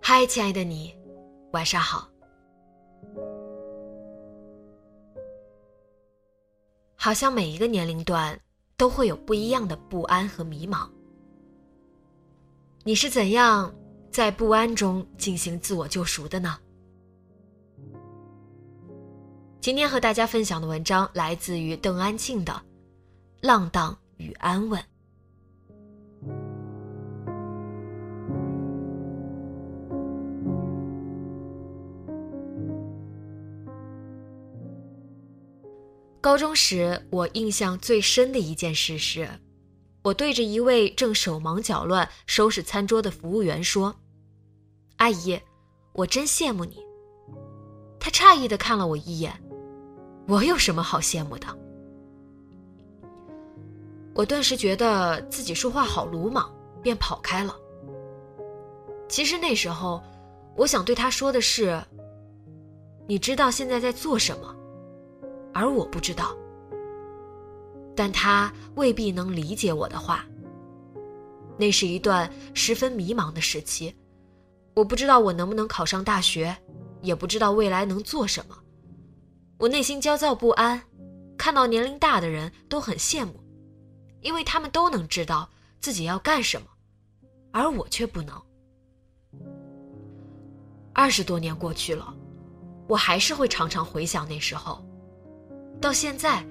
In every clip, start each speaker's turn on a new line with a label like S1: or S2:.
S1: 嗨，亲爱的你，晚上好。好像每一个年龄段都会有不一样的不安和迷茫。你是怎样在不安中进行自我救赎的呢？今天和大家分享的文章来自于邓安庆的《浪荡与安稳》。高中时，我印象最深的一件事是，我对着一位正手忙脚乱收拾餐桌的服务员说：“阿姨，我真羡慕你。”他诧异的看了我一眼：“我有什么好羡慕的？”我顿时觉得自己说话好鲁莽，便跑开了。其实那时候，我想对他说的是：“你知道现在在做什么？”而我不知道，但他未必能理解我的话。那是一段十分迷茫的时期，我不知道我能不能考上大学，也不知道未来能做什么。我内心焦躁不安，看到年龄大的人都很羡慕，因为他们都能知道自己要干什么，而我却不能。二十多年过去了，我还是会常常回想那时候。到现在，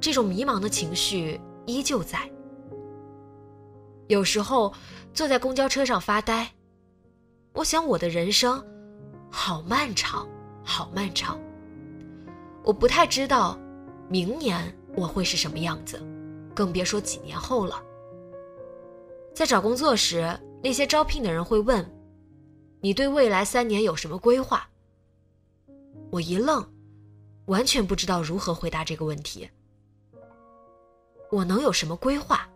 S1: 这种迷茫的情绪依旧在。有时候坐在公交车上发呆，我想我的人生好漫长，好漫长。我不太知道明年我会是什么样子，更别说几年后了。在找工作时，那些招聘的人会问：“你对未来三年有什么规划？”我一愣。完全不知道如何回答这个问题。我能有什么规划？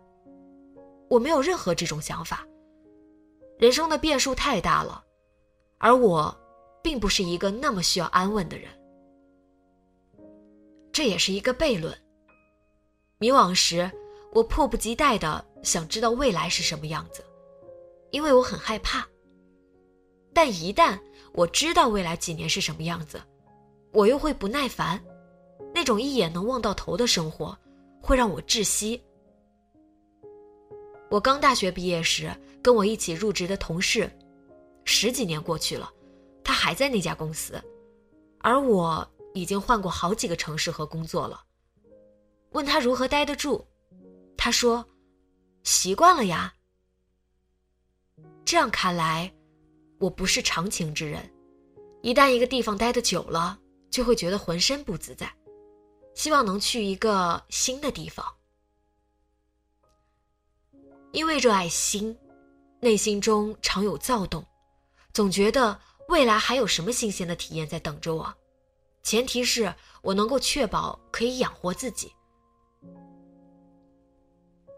S1: 我没有任何这种想法。人生的变数太大了，而我，并不是一个那么需要安稳的人。这也是一个悖论。迷惘时，我迫不及待的想知道未来是什么样子，因为我很害怕。但一旦我知道未来几年是什么样子，我又会不耐烦，那种一眼能望到头的生活，会让我窒息。我刚大学毕业时，跟我一起入职的同事，十几年过去了，他还在那家公司，而我已经换过好几个城市和工作了。问他如何待得住，他说：“习惯了呀。”这样看来，我不是长情之人，一旦一个地方待得久了。就会觉得浑身不自在，希望能去一个新的地方。因为热爱新，内心中常有躁动，总觉得未来还有什么新鲜的体验在等着我。前提是我能够确保可以养活自己。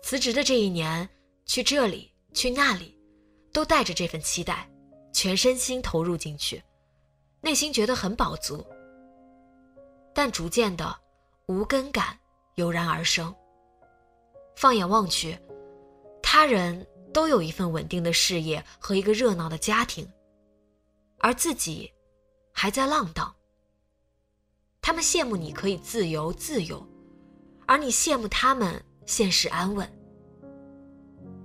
S1: 辞职的这一年，去这里去那里，都带着这份期待，全身心投入进去，内心觉得很饱足。但逐渐的，无根感油然而生。放眼望去，他人都有一份稳定的事业和一个热闹的家庭，而自己还在浪荡。他们羡慕你可以自由自由，而你羡慕他们现实安稳。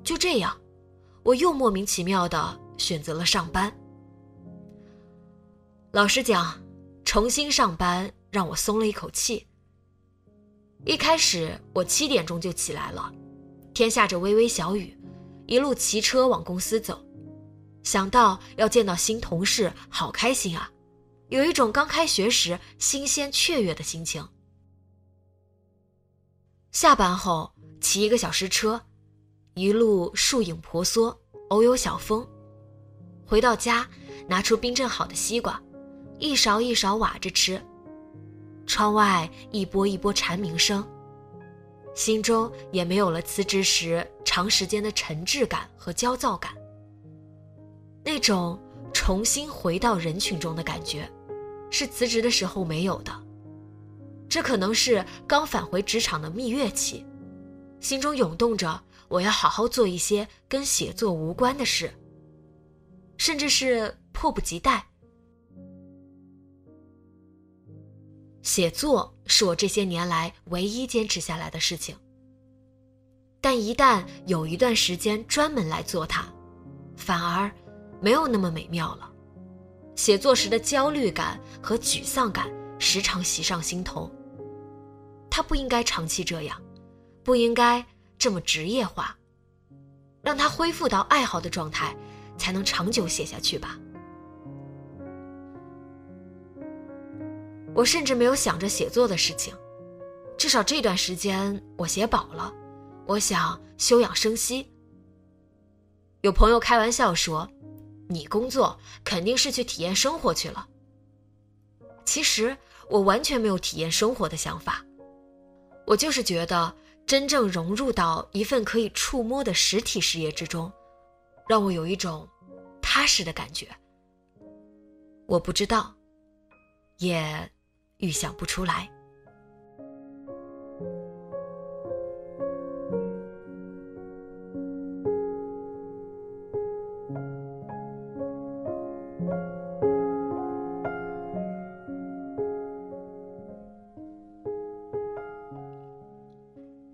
S1: 就这样，我又莫名其妙的选择了上班。老实讲，重新上班让我松了一口气。一开始我七点钟就起来了，天下着微微小雨，一路骑车往公司走，想到要见到新同事，好开心啊，有一种刚开学时新鲜雀跃的心情。下班后骑一个小时车，一路树影婆娑，偶有小风。回到家，拿出冰镇好的西瓜，一勺一勺挖着吃。窗外一波一波蝉鸣声，心中也没有了辞职时长时间的沉滞感和焦躁感。那种重新回到人群中的感觉，是辞职的时候没有的。这可能是刚返回职场的蜜月期，心中涌动着我要好好做一些跟写作无关的事，甚至是迫不及待。写作是我这些年来唯一坚持下来的事情，但一旦有一段时间专门来做它，反而没有那么美妙了。写作时的焦虑感和沮丧感时常袭上心头。他不应该长期这样，不应该这么职业化，让他恢复到爱好的状态，才能长久写下去吧。我甚至没有想着写作的事情，至少这段时间我写饱了，我想休养生息。有朋友开玩笑说：“你工作肯定是去体验生活去了。”其实我完全没有体验生活的想法。我就是觉得，真正融入到一份可以触摸的实体事业之中，让我有一种踏实的感觉。我不知道，也预想不出来。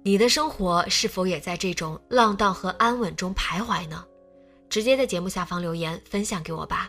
S1: 你的生活是否也在这种浪荡和安稳中徘徊呢？直接在节目下方留言分享给我吧。